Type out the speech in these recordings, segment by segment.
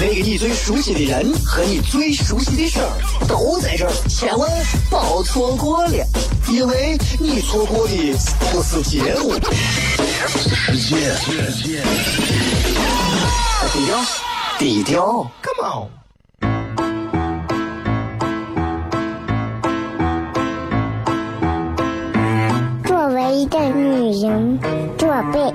那个你最熟悉的人和你最熟悉的事儿都在这儿，千万别错过了，因为你错过的不是节目，世界。低调，低调，Come on。作为一个女人，做背。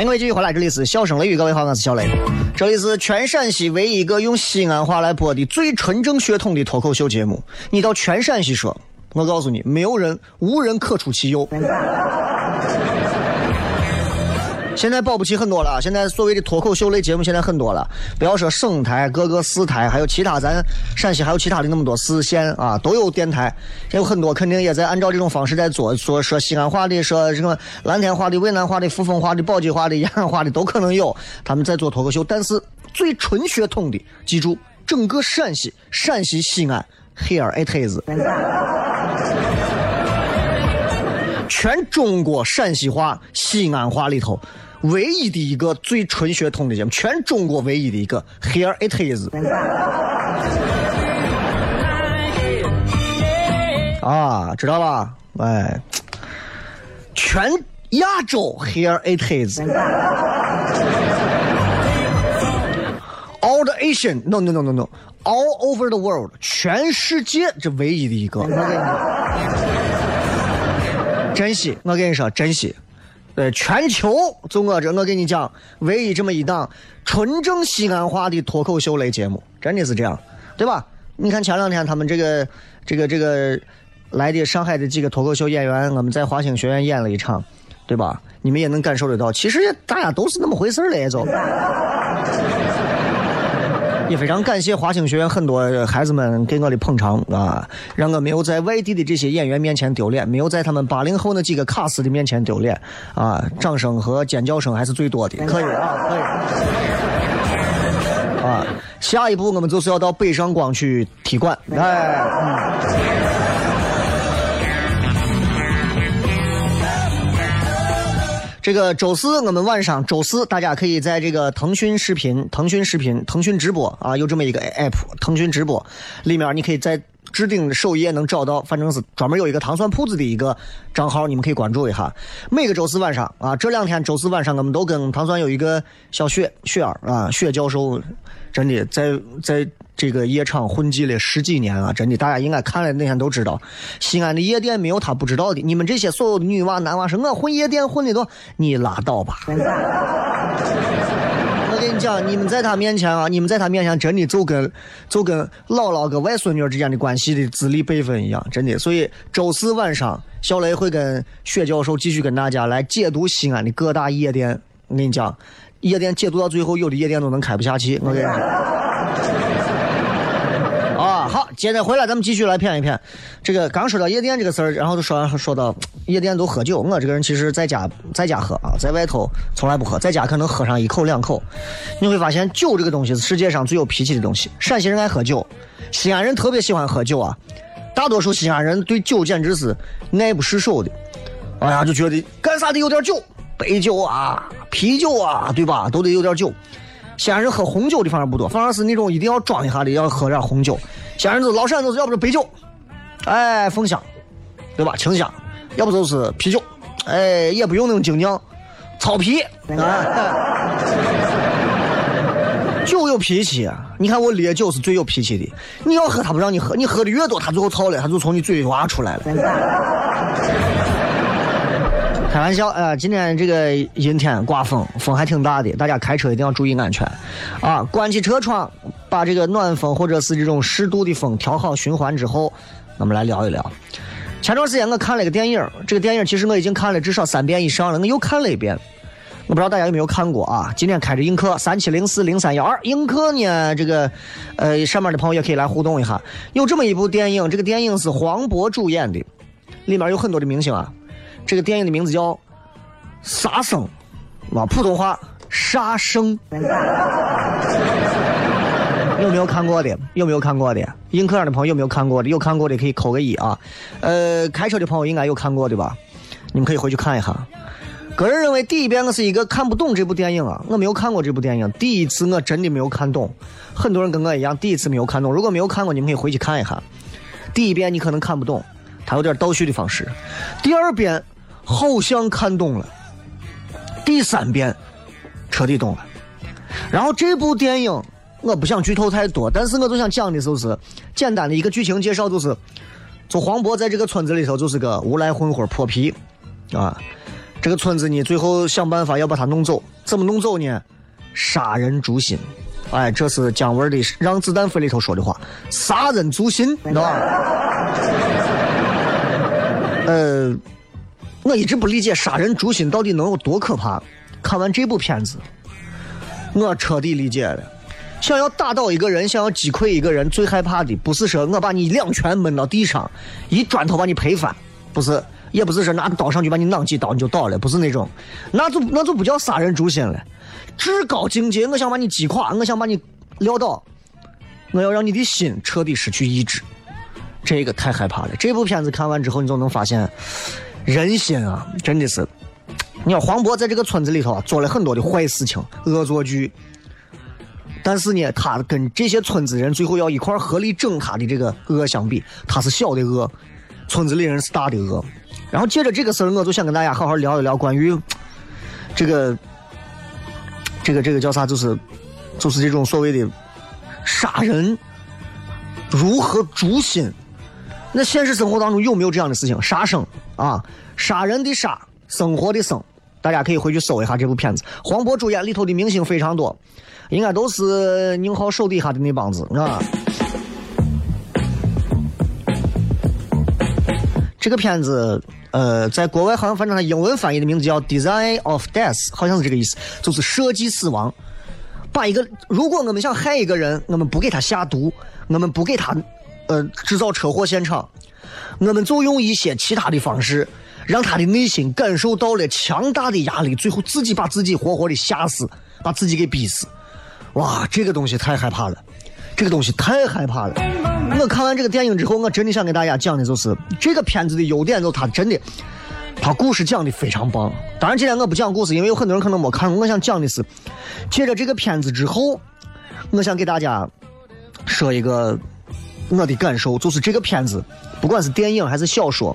欢迎各位继续回来，这里是笑声雷雨，各位好，我是小雷。这里是全陕西唯一一个用西安话来播的最纯正血统的脱口秀节目。你到全陕西说，我告诉你，没有人，无人可出其右。现在保不齐很多了，现在所谓的脱口秀类节目现在很多了，不要说省台、各个市台，还有其他咱陕西还有其他的那么多市县啊，都有电台，有很多肯定也在按照这种方式在做，说说西安话的，说什么蓝天话的、渭南话的、扶风话的、宝鸡话的、延安话的都可能有，他们在做脱口秀，但是最纯血统的，记住，整个陕西，陕西西安，Here it is，全中国陕西话、西安话里头。唯一的一个最纯血统的节目，全中国唯一的一个。Here it is。啊，知道吧？哎，全亚洲。Here it is。All the Asian, no no no no no, all over the world，全世界这唯一的一个。珍惜，我跟你说，珍惜。对，全球就我这，我跟你讲，唯一这么一档纯正西安话的脱口秀类节目，真的是这样，对吧？你看前两天他们这个、这个、这个来的上海的几个脱口秀演员，我们在华星学院演了一场，对吧？你们也能感受得到，其实大家都是那么回事儿了，也就。也非常感谢华清学院很多孩子们给我的捧场啊，让我没有在外地的这些演员面前丢脸，没有在他们八零后那几个卡司的面前丢脸啊，掌声和尖叫声还是最多的，可以啊，可以啊，下一步我们就是要到北上广去踢馆，哎，嗯。这个周四我们晚上，周四大家可以在这个腾讯视频、腾讯视频、腾讯直播啊，有这么一个 app，腾讯直播里面你可以在置顶首页能找到，反正是专门有一个糖蒜铺子的一个账号，你们可以关注一下。每个周四晚上啊，这两天周四晚上我们都跟糖蒜有一个小雪雪儿啊，雪教授，真的在在。这个夜场混迹了十几年啊，真的，大家应该看了那天都知道，西安的夜店没有他不知道的。你们这些所有的女娃男娃说，我混夜店混的多，你拉倒吧。我跟你讲，你们在他面前啊，你们在他面前真的就跟就跟姥姥跟外孙女之间的关系的资历辈分一样，真的。所以周四晚上，小雷会跟薛教授继续跟大家来解读西安的各大夜店。我跟你讲，夜店解读到最后，有的夜店都能开不下去。我跟你讲。接着回来，咱们继续来骗一骗。这个刚说到夜店这个事儿，然后就说说到夜店都喝酒。我这个人其实在家在家喝啊，在外头从来不喝，在家可能喝上一口两口。你会发现酒这个东西是世界上最有脾气的东西。陕西人爱喝酒，西安人特别喜欢喝酒啊，大多数西安人对酒简直是爱不释手的。哎呀，就觉得干啥得有点酒，白酒啊、啤酒啊，对吧？都得有点酒。西安人喝红酒的反而不多，反而是那种一定要装一下的，要喝点红酒。西安人子老山都是要不就白酒，哎，凤香，对吧？清香，要不就是啤酒，哎，也不用那种精酿，草啤啊。酒有脾气啊！你看我烈酒是最有脾气的，你要喝他不让你喝，你喝的越多，他最后操了，他就从你嘴里挖出来了。开玩笑，呃，今天这个阴天刮风，风还挺大的，大家开车一定要注意安全，啊，关起车窗，把这个暖风或者是这种适度的风调好循环之后，我们来聊一聊。前段时间我看了个电影，这个电影其实我已经看了至少三遍以上了，我又看了一遍，我不知道大家有没有看过啊？今天开着映客三七零四零三幺二，映客呢，这个呃上面的朋友也可以来互动一下。有这么一部电影，这个电影是黄渤主演的，里面有很多的明星啊。这个电影的名字叫《杀生》，啊，普通话《杀生》。有没有看过的？有没有看过的？映客上的朋友有没有看过的？有看过的可以扣个一啊。呃，开车的朋友应该有看过的吧？你们可以回去看一下。个人认为，第一遍我是一个看不懂这部电影啊，我没有看过这部电影。第一次我真的没有看懂，很多人跟我一样，第一次没有看懂。如果没有看过，你们可以回去看一下。第一遍你可能看不懂，它有点倒叙的方式。第二遍好像看懂了，第三遍彻底懂了。然后这部电影我不想剧透太多，但是我就想讲的就是简单的一个剧情介绍，就是就黄渤在这个村子里头就是个无赖混混破皮啊。这个村子呢，最后想办法要把他弄走，怎么弄走呢？杀人诛心，哎，这是姜文的《让子弹飞》里头说的话，杀人诛心，你知道吧？呃，我一直不理解杀人诛心到底能有多可怕。看完这部片子，我彻底理解了。想要打倒一个人，想要击溃一个人，最害怕的不是说我把你两拳闷到地上，一砖头把你拍翻，不是。也不是说拿刀上去把你攮几刀你就倒了，不是那种，那就那就不叫杀人诛心了。至高境界，我想把你击垮，我想把你撂倒，我要让你的心彻底失去意志，这个太害怕了。这部片子看完之后，你就能发现，人心啊，真的是。你看黄渤在这个村子里头，做了很多的坏事情、恶作剧，但是呢，他跟这些村子人最后要一块合力整他的这个恶相比，他是小的恶，村子里人是大的恶。然后借着这个事儿，我就想跟大家好好聊一聊关于这个、这个、这个叫啥，就是就是这种所谓的杀人如何诛心。那现实生活当中有没有这样的事情？杀生啊，杀人的杀，生活的生，大家可以回去搜一下这部片子。黄渤主演里头的明星非常多，应该都是宁浩手底下的那帮子啊。这个片子。呃，在国外好像反正它英文翻译的名字叫 “Design of Death”，好像是这个意思，就是设计死亡。把一个如果我们想害一个人，我们不给他下毒，我们不给他呃制造车祸现场，我们就用一些其他的方式，让他的内心感受到了强大的压力，最后自己把自己活活的吓死，把自己给逼死。哇，这个东西太害怕了，这个东西太害怕了。我看完这个电影之后，我真的想给大家讲的就是这个片子的优点，就是它真的，它故事讲的非常棒。当然，今天我不讲故事，因为有很多人可能没看过。我想讲的是，借着这个片子之后，我想给大家说一个我的感受，就是这个片子，不管是电影还是小说，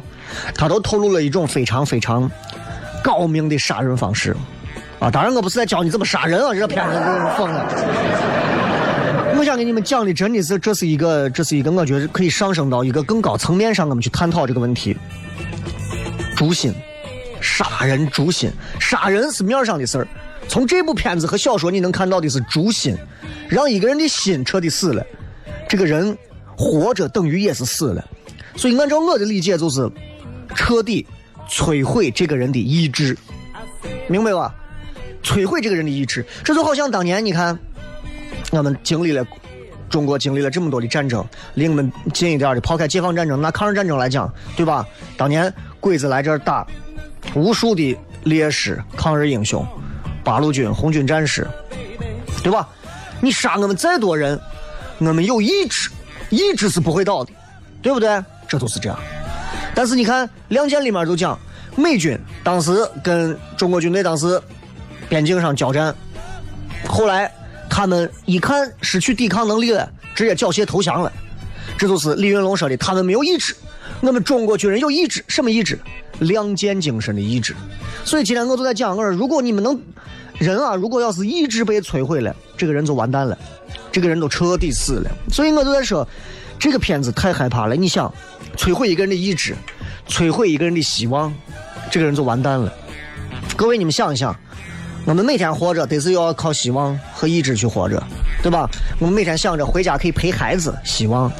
它都透露了一种非常非常高明的杀人方式。啊，当然我不是在教你怎么杀人啊，这个片子是疯了。我想给你们讲的真的是，这是一个，这是一个，我觉得可以上升到一个更高层面上，我们去探讨这个问题。诛心，杀人诛心，杀人是面上的事儿。从这部片子和小说，你能看到的是诛心，让一个人的心彻底死了，这个人活着等于也是死了。所以按照我的理解，就是彻底摧毁这个人的意志，明白吧？摧毁这个人的意志，这就好像当年你看。我们经历了，中国经历了这么多的战争，离我们近一点的，抛开解放战争，拿抗日战争来讲，对吧？当年鬼子来这儿打，无数的烈士、抗日英雄、八路军、红军战士，对吧？你杀我们再多人，我们有意志，意志是不会倒的，对不对？这都是这样。但是你看《亮剑》里面就讲，美军当时跟中国军队当时边境上交战，后来他们一看失去抵抗能力了，直接缴械投降了。这就是李云龙说的，他们没有意志，我们中国军人有意志，什么意志？亮剑精神的意志。所以今天我都在讲，我说如果你们能，人啊，如果要是意志被摧毁了，这个人就完蛋了，这个人都彻底死了。所以我都在说，这个片子太害怕了。你想，摧毁一个人的意志，摧毁一个人的希望，这个人就完蛋了。各位，你们想一想，我们每天活着得是要靠希望和意志去活着，对吧？我们每天想着回家可以陪孩子，希望；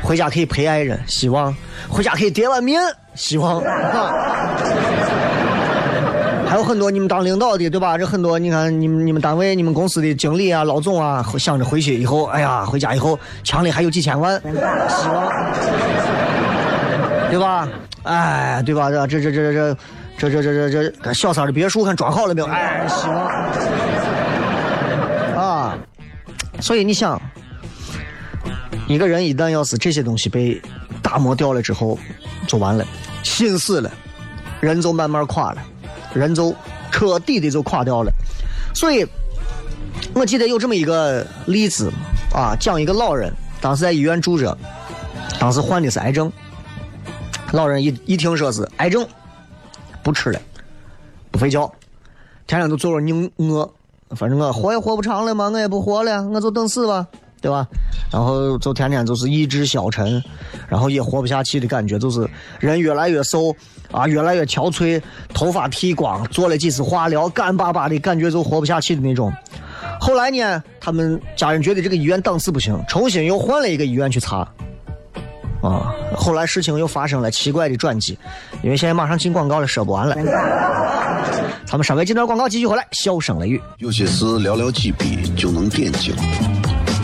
回家可以陪爱人，希望；回家可以叠碗面，希望。还有很多你们当领导的，对吧？这很多你看，你们你们单位、你们公司的经理啊、老总啊，想着回去以后，哎呀，回家以后墙里还有几千万，希望，对吧？哎，对吧？这这这这这这这这这这小三的别墅看装好了没有？哎，希望啊！所以你想，一个人一旦要是这些东西被打磨掉了之后，就完了，心死了，人就慢慢垮了。人就彻底的就垮掉了，所以我记得有这么一个例子啊，讲一个老人，当时在医院住着，当时患的是癌症，老人一一听说是癌症，不吃了，不睡觉，天天都坐着宁饿，反正我活也活不长了嘛，我也不活了，我就等死吧，对吧？然后就天天就是意志消沉，然后也活不下去的感觉，就是人越来越瘦。啊，越来越憔悴，头发剃光，做了几次化疗，干巴巴的感觉就活不下去的那种。后来呢，他们家人觉得这个医院档次不行，重新又换了一个医院去查。啊，后来事情又发生了奇怪的转机，因为现在马上进广告了，说不完了。咱们稍微进段广告，继续回来。笑声雷雨，有些事寥寥几笔就能点睛，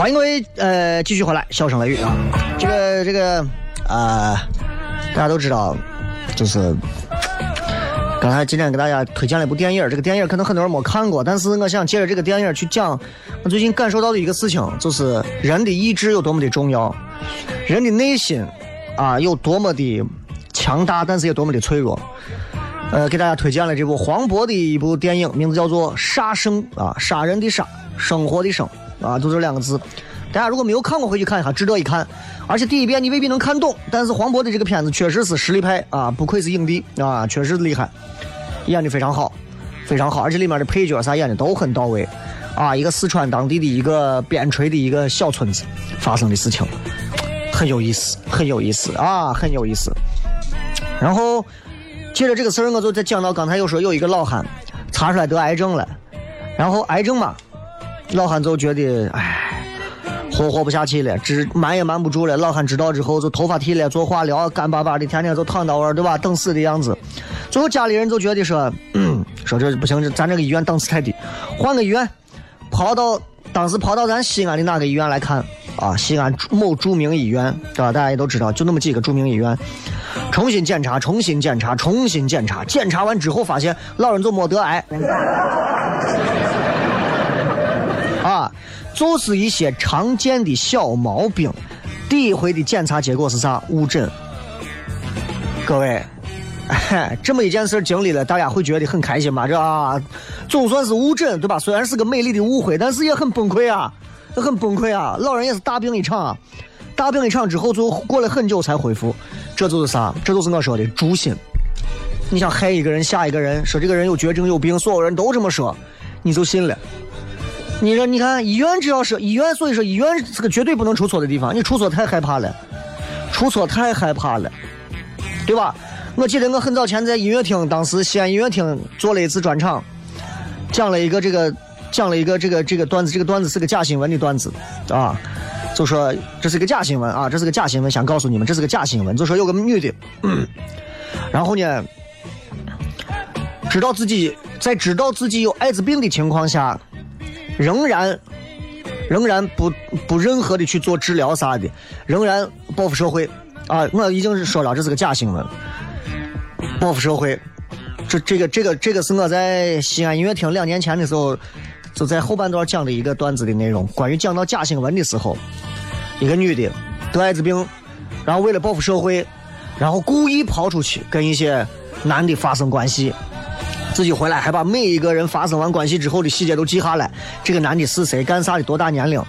欢迎各位，呃，继续回来，笑声雷雨啊！这个这个啊，大家都知道，就是刚才今天给大家推荐了一部电影，这个电影可能很多人没看过，但是我想借着这个电影去讲我最近感受到的一个事情，就是人的意志有多么的重要，人的内心啊有多么的强大，但是也多么的脆弱。呃，给大家推荐了这部黄渤的一部电影，名字叫做《杀生》啊，杀人的杀，生活的生。啊，就这两个字，大家如果没有看过，回去看一下，值得一看。而且第一遍你未必能看懂，但是黄渤的这个片子确实是实力派啊，不愧是影帝啊，确实厉害，演的非常好，非常好。而且里面的配角啥演的都很到位啊。一个四川当地的一个边陲的一个小村子发生的事情，很有意思，很有意思啊，很有意思。然后接着这个事儿，我就再讲到刚才又说有一个老汉查出来得癌症了，然后癌症嘛。老汉就觉得，哎，活活不下去了，只瞒也瞒不住了。老汉知道之后，就头发剃了，做化疗，干巴巴的，天天就躺到那儿，对吧？等死的样子。最后家里人就觉得说，说这不行，这咱这个医院档次太低，换个医院，跑到当时跑到咱西安的哪个医院来看啊？西安某著名医院，对吧？大家也都知道，就那么几个著名医院。重新检查，重新检查，重新检查。检查完之后发现老人就没得癌，啊，就是一些常见的小毛病。第一回的检查结果是啥？误诊。各位，这么一件事经历了，大家会觉得很开心吗？这啊，总算是误诊，对吧？虽然是个美丽的误会，但是也很崩溃啊，很崩溃啊。老人也是大病一场啊，大病一场之后，就过了很久才恢复。这就是啥？这就是我说的诛心。你想害一个人，吓一个人，说这个人有绝症有病，所有人都这么说，你就信了。你说，你看医院只要是医院，所以说医院是个绝对不能出错的地方。你出错太害怕了，出错太害怕了，对吧？我记得我很早前在音乐厅，当时西安音乐厅做了一次专场，讲了一个这个，讲了一个这个这个段子，这个段子是个假新闻的段子，啊。就说这是个假新闻啊，这是个假新闻，想告诉你们这是个假新闻。就说有个女的，然后呢，知道自己在知道自己有艾滋病的情况下，仍然仍然不不任何的去做治疗啥的，仍然报复社会啊！我已经是说了，这是个假新闻，报复社会。这这个这个这个是我在西安音乐厅两年前的时候。就在后半段讲的一个段子的内容，关于讲到假新闻的时候，一个女的得艾滋病，然后为了报复社会，然后故意跑出去跟一些男的发生关系，自己回来还把每一个人发生完关系之后的细节都记下来，这个男的是谁，干啥的，多大年龄，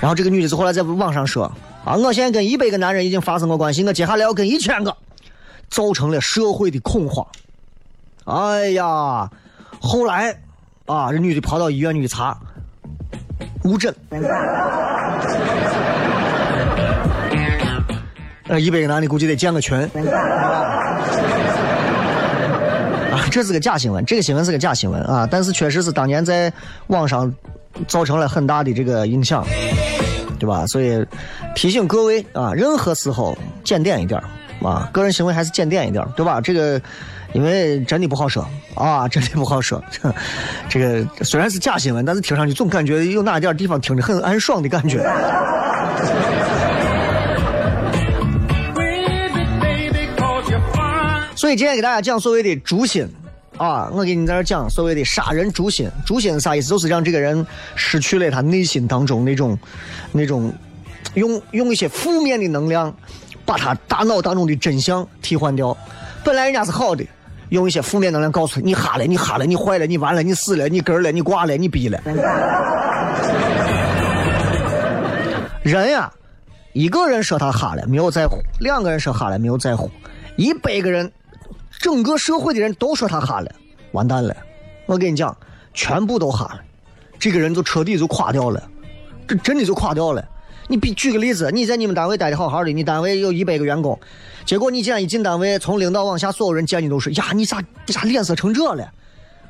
然后这个女的是后来在网上说啊，我现在跟一百个男人已经发生过关系，我接下来要跟一千个，造成了社会的恐慌。哎呀，后来。啊！这女的跑到医院去查，误诊。呃，一百个男的估计得建个群。这是个假新闻，这个新闻是个假新闻啊！但是确实是当年在网上造成了很大的这个影响，对吧？所以提醒各位啊，任何时候检点一点啊，个人行为还是检点一点对吧？这个。因为真的不好说啊，真的不好说。这个虽然是假新闻，但是听上去总感觉有哪点地方听着很安爽的感觉。所以今天给大家讲所谓的诛心啊，我给你在这讲所谓的杀人诛心。诛心是啥意思？就是让这个人失去了他内心当中那种那种用用一些负面的能量，把他大脑当中的真相替换掉。本来人家是好的。用一些负面能量告诉你：你哈了，你哈了，你坏了，你完了，你死了，你根了，你挂了，你逼了。人呀，一个人说他哈了，没有在乎；两个人说哈了，没有在乎；一百个人，整个社会的人都说他哈了，完蛋了。我跟你讲，全部都哈了，这个人就彻底就垮掉了，这真的就垮掉了。你比举个例子，你在你们单位待的好好的，你单位有一百个员工。结果你既然一进单位，从领导往下，所有人见你都是呀，你咋你咋脸色成这了？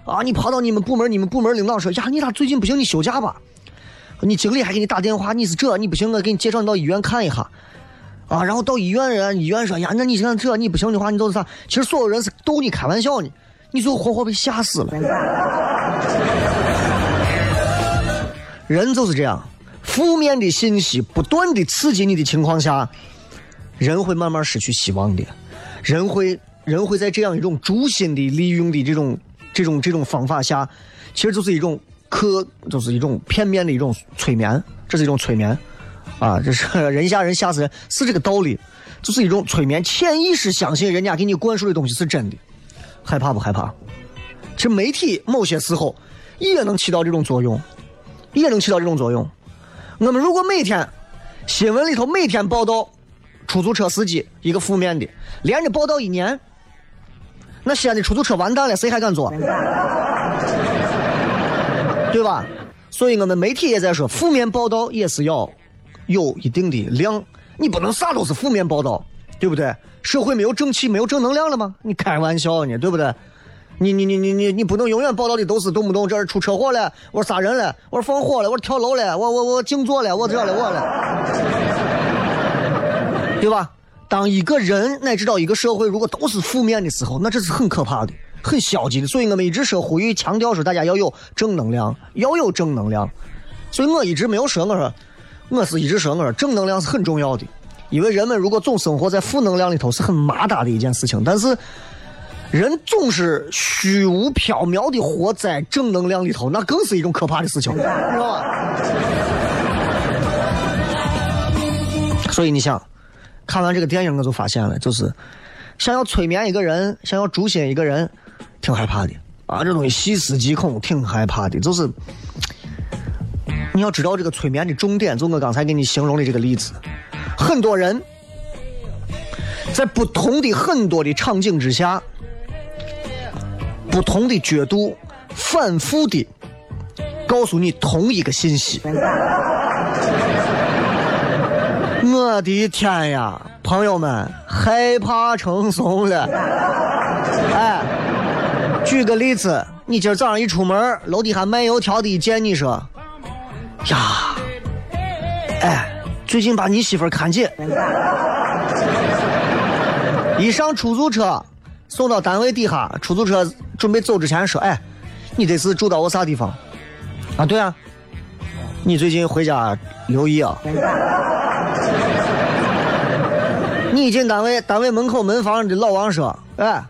啊，你跑到你们部门，你们部门领导说呀，你咋最近不行？你休假吧。你经理还给你打电话，你是这，你不行，我给你介绍你到医院看一下。啊，然后到医院人，医院说呀，那你现在这你不行的话，你都是啥？其实所有人是逗你开玩笑呢，你最后活活被吓死了。人就是这样，负面的信息不断的刺激你的情况下。人会慢慢失去希望的，人会人会在这样一种诛心的利用的这种这种这种方法下，其实就是一种可就是一种片面的一种催眠，这是一种催眠，啊，这是 人吓人吓死人，是这个道理，就是一种催眠，潜意识相信人家给你灌输的东西是真的，害怕不害怕？其实媒体某些时候也能起到这种作用，也能起到这种作用。我们如果每天新闻里头每天报道。出租车司机一个负面的，连着报道一年，那西安的出租车完蛋了，谁还敢坐？对吧？所以我们媒体也在说，负面报道也是要有一定的量，你不能啥都是负面报道，对不对？社会没有正气，没有正能量了吗？你开玩笑呢，对不对？你你你你你你不能永远报道的都是动不动这儿出车祸了，我杀人了，我放火了，我跳楼了，我我我静坐了，我这了我了。对吧？当一个人乃至到一个社会，如果都是负面的时候，那这是很可怕的，很消极的。所以我们一直说呼吁、强调说，大家要有正能量，要有正能量。所以我一直没有说，我说我是一直说，我说正能量是很重要的，因为人们如果总生活在负能量里头是很麻达的一件事情。但是人总是虚无缥缈的活在正能量里头，那更是一种可怕的事情，知道吧？所以你想，看完这个电影，我就发现了，就是想要催眠一个人，想要诛心一个人，挺害怕的啊！这东西细思极恐，挺害怕的。就是你要知道这个催眠的重点，就我刚才给你形容的这个例子，很多人在不同的很多的场景之下，不同的角度，反复的告诉你同一个信息。我的天呀，朋友们，害怕成怂了。哎，举个例子，你今儿早上一出门，楼底下卖油条的一见你说：“呀，哎，最近把你媳妇看紧。”一上出租车，送到单位底下，出租车准备走之前说：“哎，你这是住到我啥地方？”啊，对啊，你最近回家留意啊。你一进单位，单位门口门房的老王说：“哎，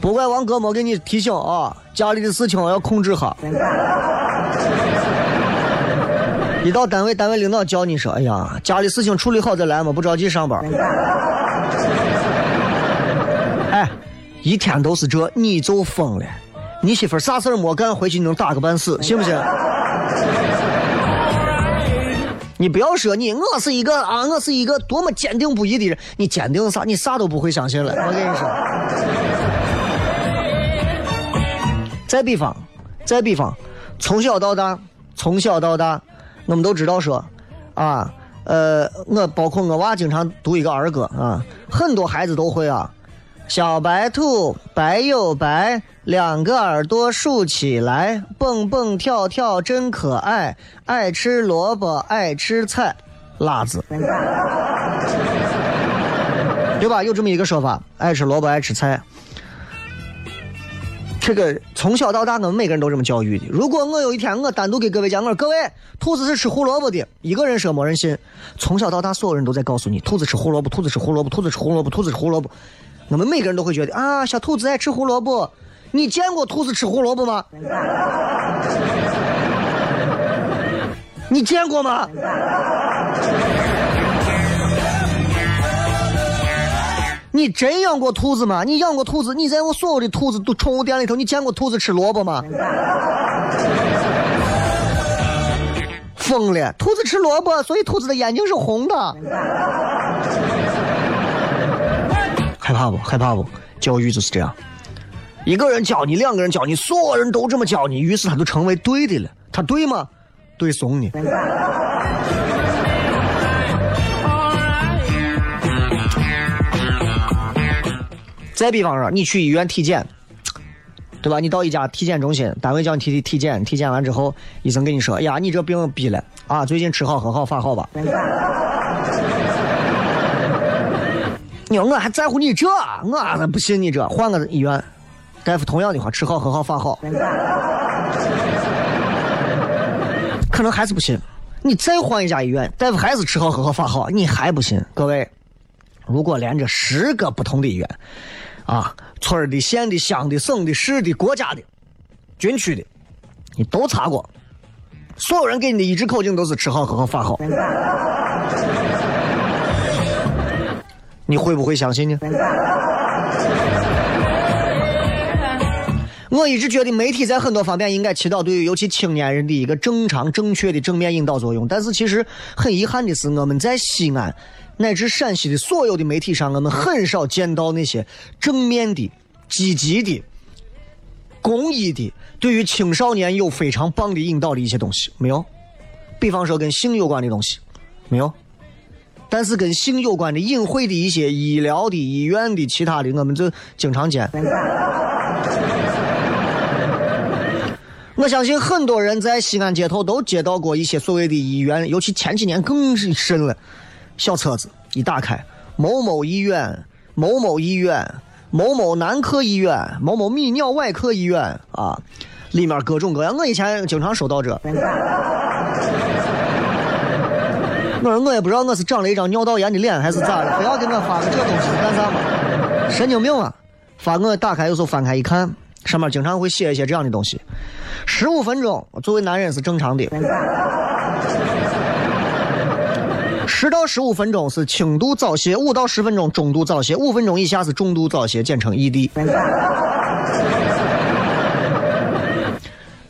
不怪王哥没给你提醒啊，家里的事情要控制哈。”一到单位，单位领导叫你说：“哎呀，家里事情处理好再来嘛，不着急上班。”哎，一天都是这，你就疯了。你媳妇啥事儿没干，回去能打个半死，信不信？你不要说你，我是一个啊，我是一个多么坚定不移的人。你坚定啥？你啥都不会相信了。我跟你说。再比方，再比方，从小到大，从小到大，我们都知道说，啊，呃，我包括我娃经常读一个儿歌啊，很多孩子都会啊。小白兔白又白，两个耳朵竖起来，蹦蹦跳跳真可爱，爱吃萝卜爱吃菜，辣子，对吧？有这么一个说法，爱吃萝卜爱吃菜。这个从小到大，我们每个人都这么教育的。如果我有一天我单独给各位讲，我说各位，兔子是吃胡萝卜的，一个人说没人信。从小到大，所有人都在告诉你，兔子吃胡萝卜，兔子吃胡萝卜，兔子吃胡萝卜，兔子吃胡萝卜。我们每个人都会觉得啊，小兔子爱吃胡萝卜。你见过兔子吃胡萝卜吗？你见过吗？你真养过兔子吗？你养过兔子？你在我所有的兔子都宠物店里头，你见过兔子吃萝卜吗？疯了！兔子吃萝卜，所以兔子的眼睛是红的。害怕不？害怕不？教育就是这样，一个人教你，两个人教你，所有人都这么教你，于是他就成为对的了。他对吗？对怂你。再比方说，你去医院体检，对吧？你到一家体检中心，单位叫你体体体检，体检完之后，医生跟你说：“哎呀，你这病逼了啊，最近吃好喝好法好吧。”你我还在乎你这？我不信你这，换个医院，大夫同样的话，吃好喝好法好，可能还是不信。你再换一家医院，大夫还是吃好喝好法好，你还不信？各位，如果连着十个不同的医院，啊，村的、县的、乡的、省的、市的、国家的、军区的，你都查过，所有人给你的医治口径都是吃好喝好法好。你会不会相信呢？我一直觉得媒体在很多方面应该起到对于尤其青年人的一个正常、正确的正面引导作用。但是其实很遗憾的是，我们在西安乃至陕西的所有的媒体上，我们很少见到那些正面的、积极的、公益的，对于青少年有非常棒的引导的一些东西。没有，比方说跟性有关的东西，没有。但是跟性有关的隐晦的一些医疗的、医院的、其他的，我们就经常见。我相信很多人在西安街头都接到过一些所谓的医院，尤其前几年更是深了。小册子一打开，某某医院、某某医院、某某男科医院、某某泌尿外科医院啊，里面各种各样。我以前经常收到这。我说我也不知道我是长了一张尿道炎的脸还是咋的，非要给我发个这东西干啥嘛？神经病啊！发我打开有时候翻开一看，上面经常会写一些这样的东西。十五分钟作为男人是正常的，十到十五分钟是轻度早泄，五到十分钟中度早泄，五分钟以下是重度早泄，简称 ED。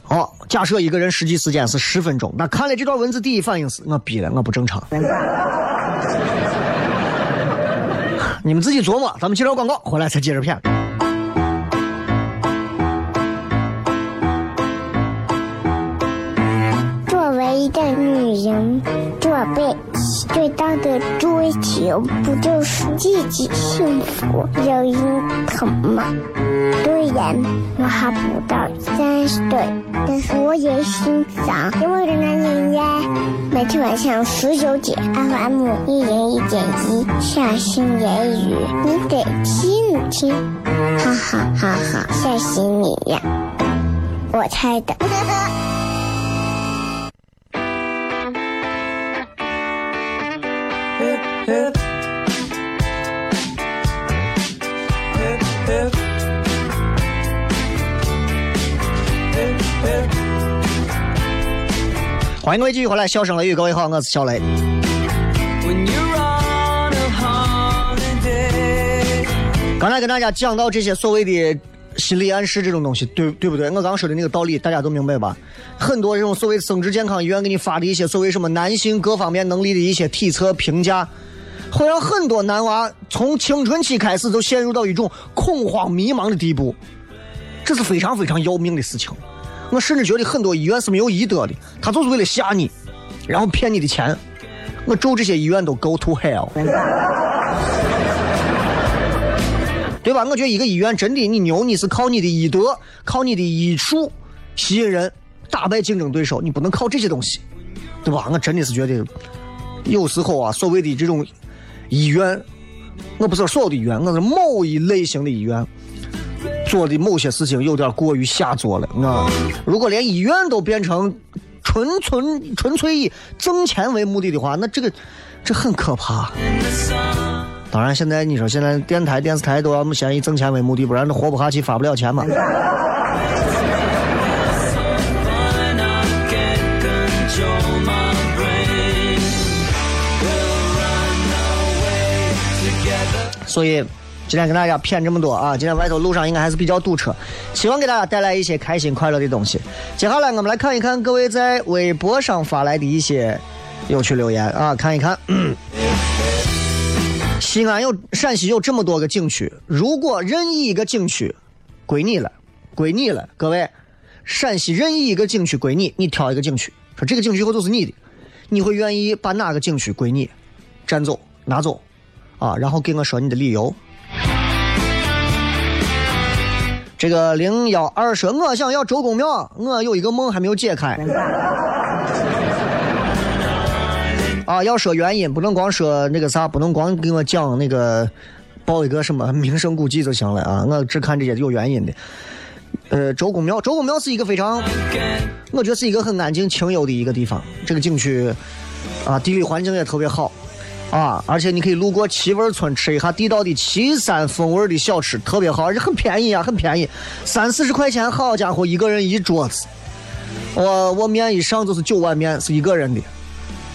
好，假设一个人实际时间是十分钟，那看了这段文字，第一反应是我逼了，我不正常。你们自己琢磨，咱们接着广告，回来再接着骗。最大的追求不就是自己幸福、有人疼吗？虽然我还不到三十岁，但是我也心脏因为人男人呀。每天晚上十九点，FM 一人一点一，下心言语，你得听听，哈哈哈哈，吓死你呀！我猜的。欢迎各位继续回来，笑声雷雨，各位好，我是小雷。刚才跟大家讲到这些所谓的心理暗示这种东西，对对不对？我刚说的那个道理，大家都明白吧？很多这种所谓生殖健康医院给你发的一些所谓什么男性各方面能力的一些体测评价，会让很多男娃从青春期开始就陷入到一种恐慌迷茫的地步，这是非常非常要命的事情。我甚至觉得很多医院是没有医德的，他就是为了吓你，然后骗你的钱。我咒这些医院都 go to hell，对吧？我觉得一个医院真的你牛，你是靠你的医德，靠你的医术吸引人，打败竞争对手，你不能靠这些东西，对吧？我真的是觉得有时候啊，所谓的这种医院，我不是所有的医院，我是某一类型的医院。做的某些事情有点过于下作了，啊！如果连医院都变成纯纯纯粹以挣钱为目的的话，那这个这很可怕。当然，现在你说现在电台、电视台都要先以挣钱为目的，不然都活不下去，发不了钱嘛。所以。今天跟大家骗这么多啊！今天外头路上应该还是比较堵车，希望给大家带来一些开心快乐的东西。接下来我们来看一看各位在微博上发来的一些有趣留言啊，看一看。西安有陕西有这么多个景区，如果任意一个景区归你了，归你了，各位，陕西任意一个景区归你，你挑一个景区，说这个景区以后就是你的，你会愿意把哪个景区归你占走拿走啊？然后给我说你的理由。这个零幺二说，我想要周公庙，我有一个梦还没有解开。啊，要说原因，不能光说那个啥，不能光给我讲那个报一个什么名胜古迹就行了啊！我只看这些有原因的。呃，周公庙，周公庙是一个非常，我觉得是一个很安静清幽的一个地方。这个景区啊，地理环境也特别好。啊！而且你可以路过七味村吃一下地道的岐山风味的小吃，特别好，而且很便宜啊，很便宜，三四十块钱，好家伙，一个人一桌子。我我面一上就是九碗面，是一个人的，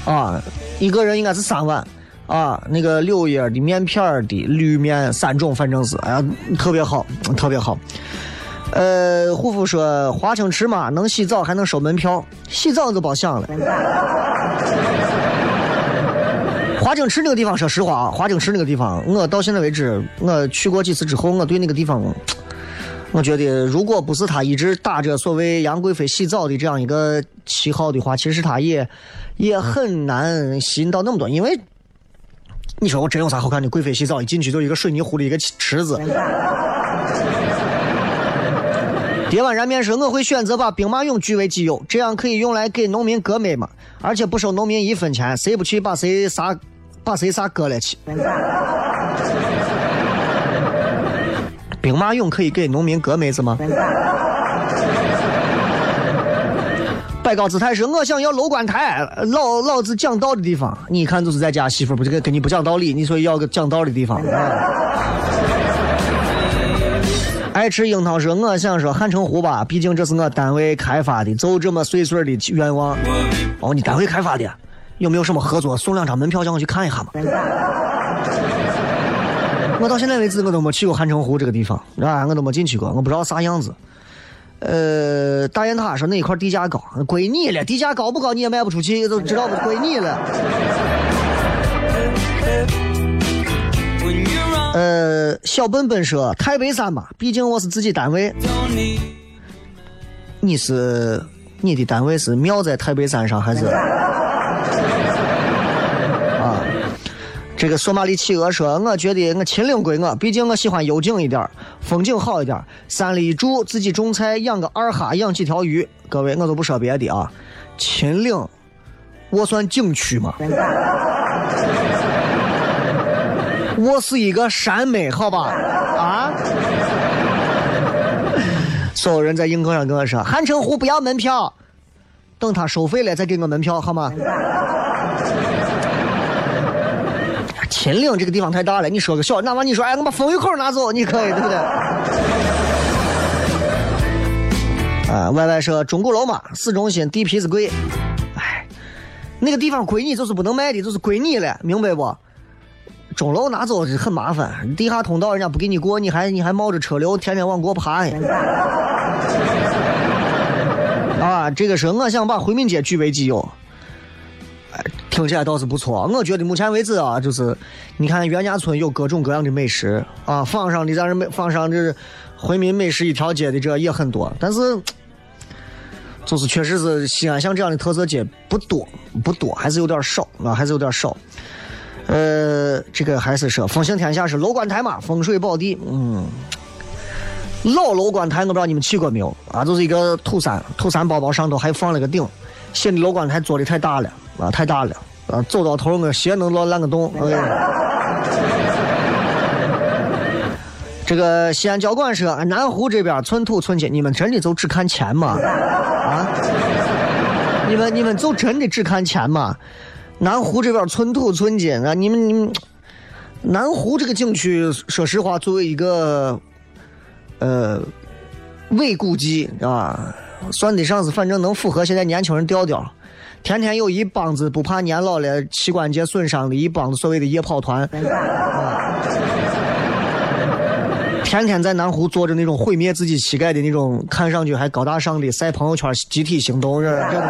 啊，一个人应该是三碗，啊，那个柳叶的面片的绿面三种，反正是，哎呀，特别好，特别好。呃，护肤说华清池嘛，能洗澡还能收门票，洗澡就别想了。华清池那个地方，说实话啊，华清池那个地方，我到现在为止，我去过几次之后，我对那个地方，我觉得如果不是他一直打着所谓杨贵妃洗澡的这样一个旗号的话，其实他也也很难吸引到那么多。因为你说我真有啥好看的？贵妃洗澡一进去就一个水泥糊的一个池子。叠碗燃面时我会选择把兵马俑据为己有，这样可以用来给农民割麦嘛，而且不收农民一分钱，谁不去把谁啥。把谁啥割了去？兵马俑可以给农民割麦子吗？摆高姿态是我想要楼观台，老老子讲道的地方。你一看就是在家媳妇不这个跟你不讲道理，你说要个讲道的地方。爱吃樱桃说，我想说汉城湖吧，毕竟这是我单位开发的，就这么碎碎的愿望。哦，你单位开发的，有没有什么合作？送两张门票，让我去看一下嘛。我到现在为止，我都没去过汉城湖这个地方，啊，我都没进去过，我不知道啥样子。呃，大雁塔说那一块地价高，归你了，地价高不高你也卖不出去，都知道不？归你了。呃，小笨笨说太白山嘛，毕竟我是自己单位。你是你的单位是庙在太白山上还是？这个索马里企鹅说，我觉得我秦岭归我，毕竟我喜欢幽静一点，风景好一点，山里住，自己种菜，养个二哈，养几条鱼。各位，我就不说别的啊，秦岭，我算景区吗？我是一个山妹，好吧？啊！所有人在硬客上跟我说：“汉城湖不要门票，等他收费了再给我门票，好吗？”秦岭这个地方太大了，你说个小，哪怕你说哎，我把风雨口拿走，你可以，对不对？啊，Y Y 说钟鼓楼嘛，市中心地皮子贵，哎，那个地方归你就是不能卖的，就是归你了，明白不？钟楼拿走是很麻烦，地下通道人家不给你过，你还你还冒着车流天天往过爬呀！啊，这个是我想把回民街据为己有，听起来倒是不错。我觉得目前为止啊，就是你看袁家村有各种各样的美食啊，坊上的咱这美坊上这回民美食一条街的这也很多，但是就是确实是西安像这样的特色街不多不多，还是有点少啊，还是有点少。呃，这个还是说风行天下是楼观台嘛，风水宝地。嗯，老楼观台我不知道你们去过没有啊？就是一个土山，土山包包上头还放了个顶，新的楼观台做的太大了啊，太大了啊，走到头我鞋能落烂个洞。这个西安交管说，南湖这边寸土寸金，你们真的就只看钱吗？啊？你们你们就真的只看钱吗？南湖这边寸土寸金啊！你们你们，南湖这个景区，说实话，作为一个呃伪古迹啊，算得上是反正能符合现在年轻人调调。天天有一帮子不怕年老了膝关节损伤的一帮子所谓的夜跑团，天天在南湖做着那种毁灭自己膝盖的那种看上去还高大上的晒朋友圈集体行动，这这。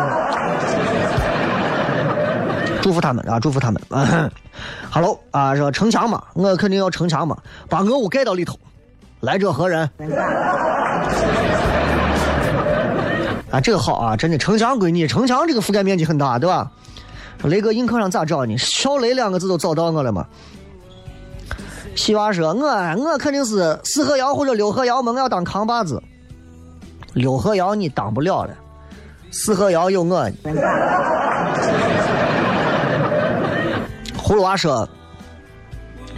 祝福他们啊！祝福他们。Hello 啊，说城墙嘛，我肯定要城墙嘛，把俄乌盖到里头。来者何人？啊，这个好啊，真的城墙归你，城墙这个覆盖面积很大，对吧？雷哥映客上咋找你？小雷两个字都找到我了吗？西娃说，我我肯定是四合窑或者六合窑嘛，我要当扛把子。六合窑你当不了了，四合窑有我。葫芦娃说：“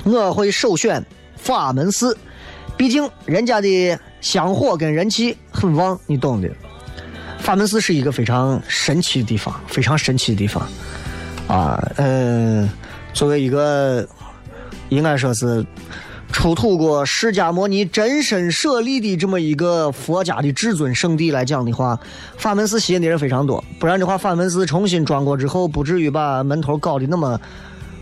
我会首选法门寺，毕竟人家的香火跟人气很旺，你懂的。法门寺是一个非常神奇的地方，非常神奇的地方。啊，嗯，作为一个应该说是出土过释迦摩尼真身舍利的这么一个佛家的至尊圣地来讲的话，法门寺吸引的人非常多。不然的话，法门寺重新装过之后，不至于把门头搞得那么。”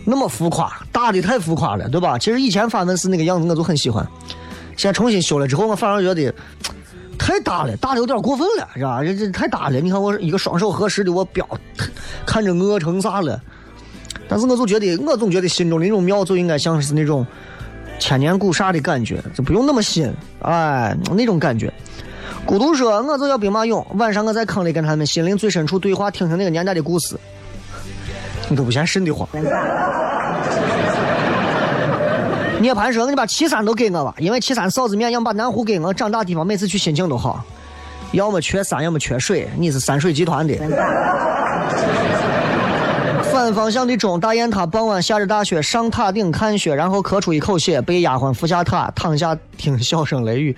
那么浮夸，大的太浮夸了，对吧？其实以前法门寺那个样子我就很喜欢，现在重新修了之后，我反而觉得太大了，大的有点过分了，是吧？这这太大了。你看我一个双手合十的我表，看着我成啥了？但是我就觉得，我总觉得心中的那种庙就应该像是那种千年古刹的感觉，就不用那么新，哎，那种感觉。孤独说，我就要兵马俑，晚上我在坑里跟他们心灵最深处对话，听听那个年代的故事。你都不嫌瘆得慌。涅槃说：“你把岐山都给我吧，因为岐山臊子面，要把南湖给我，长大地方每次去心情都好。要么缺山，要么缺水。你是山水集团的。”反反方向的钟，大雁塔傍晚下着大雪，上塔顶看雪，然后咳出一口血，被丫鬟扶下塔，躺下听笑声雷雨。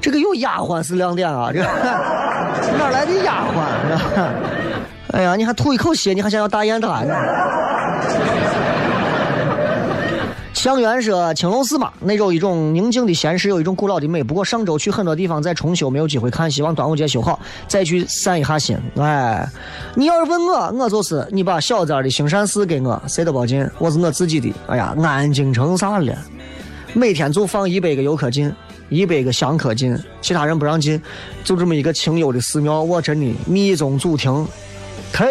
这个有丫鬟是亮点啊！这 哪来的丫鬟？哎呀，你还吐一口血，你还想要大雁塔呢？香园说青龙寺嘛，那有一种宁静的闲适，有一种古老的美。不过上周去很多地方在重修，没有机会看。希望端午节修好，再去散一下心。哎，你要是问我，我就是你把小寨的兴善寺给我，谁都别进，我是我自己的。哎呀，安静成啥了？每天就放一百个游客进，一百个香客进，其他人不让进，就这么一个清幽的寺庙，我真的密宗祖庭，太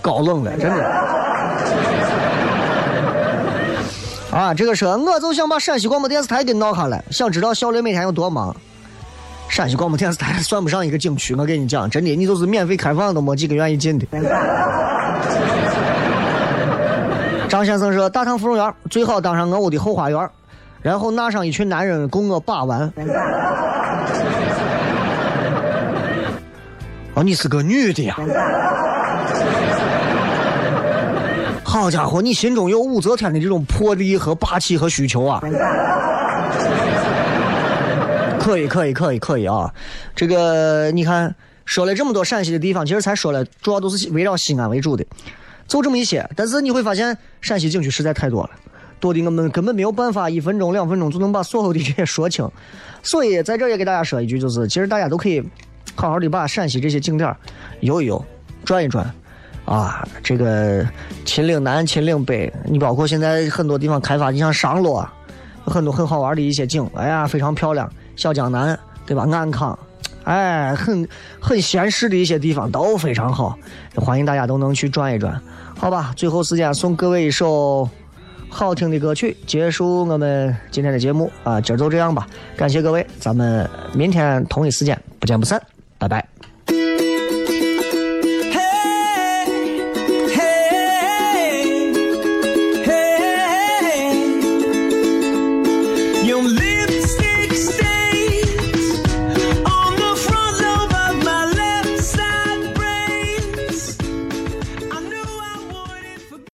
高冷了，真的。啊，这个车我就想把陕西广播电视台给闹下来，想知道小雷每天有多忙。陕西广播电视台算不上一个景区，我跟你讲，真的，你就是免费开放都没几个愿意进的。张先生说，大唐芙蓉园最好当上我屋的后花园，然后纳上一群男人供我把玩。哦，你是个女的呀？好家伙，你心中有武则天的这种魄力和霸气和需求啊！可以，可以，可以，可以啊！这个你看，说了这么多陕西的地方，其实才说了，主要都是围绕西安为主的，就这么一些。但是你会发现，陕西景区实在太多了，多的我们根本没有办法一分钟、两分钟就能把所有的这些说清。所以在这也给大家说一句，就是其实大家都可以好好的把陕西这些景点游一游、转一转。啊，这个秦岭南、秦岭北，你包括现在很多地方开发，你像商洛，很多很好玩的一些景，哎呀，非常漂亮。小江南，对吧？安康，哎，很很闲适的一些地方都非常好，欢迎大家都能去转一转，好吧？最后时间送各位一首好听的歌曲，结束我们今天的节目啊，今儿就这样吧，感谢各位，咱们明天同一时间不见不散，拜拜。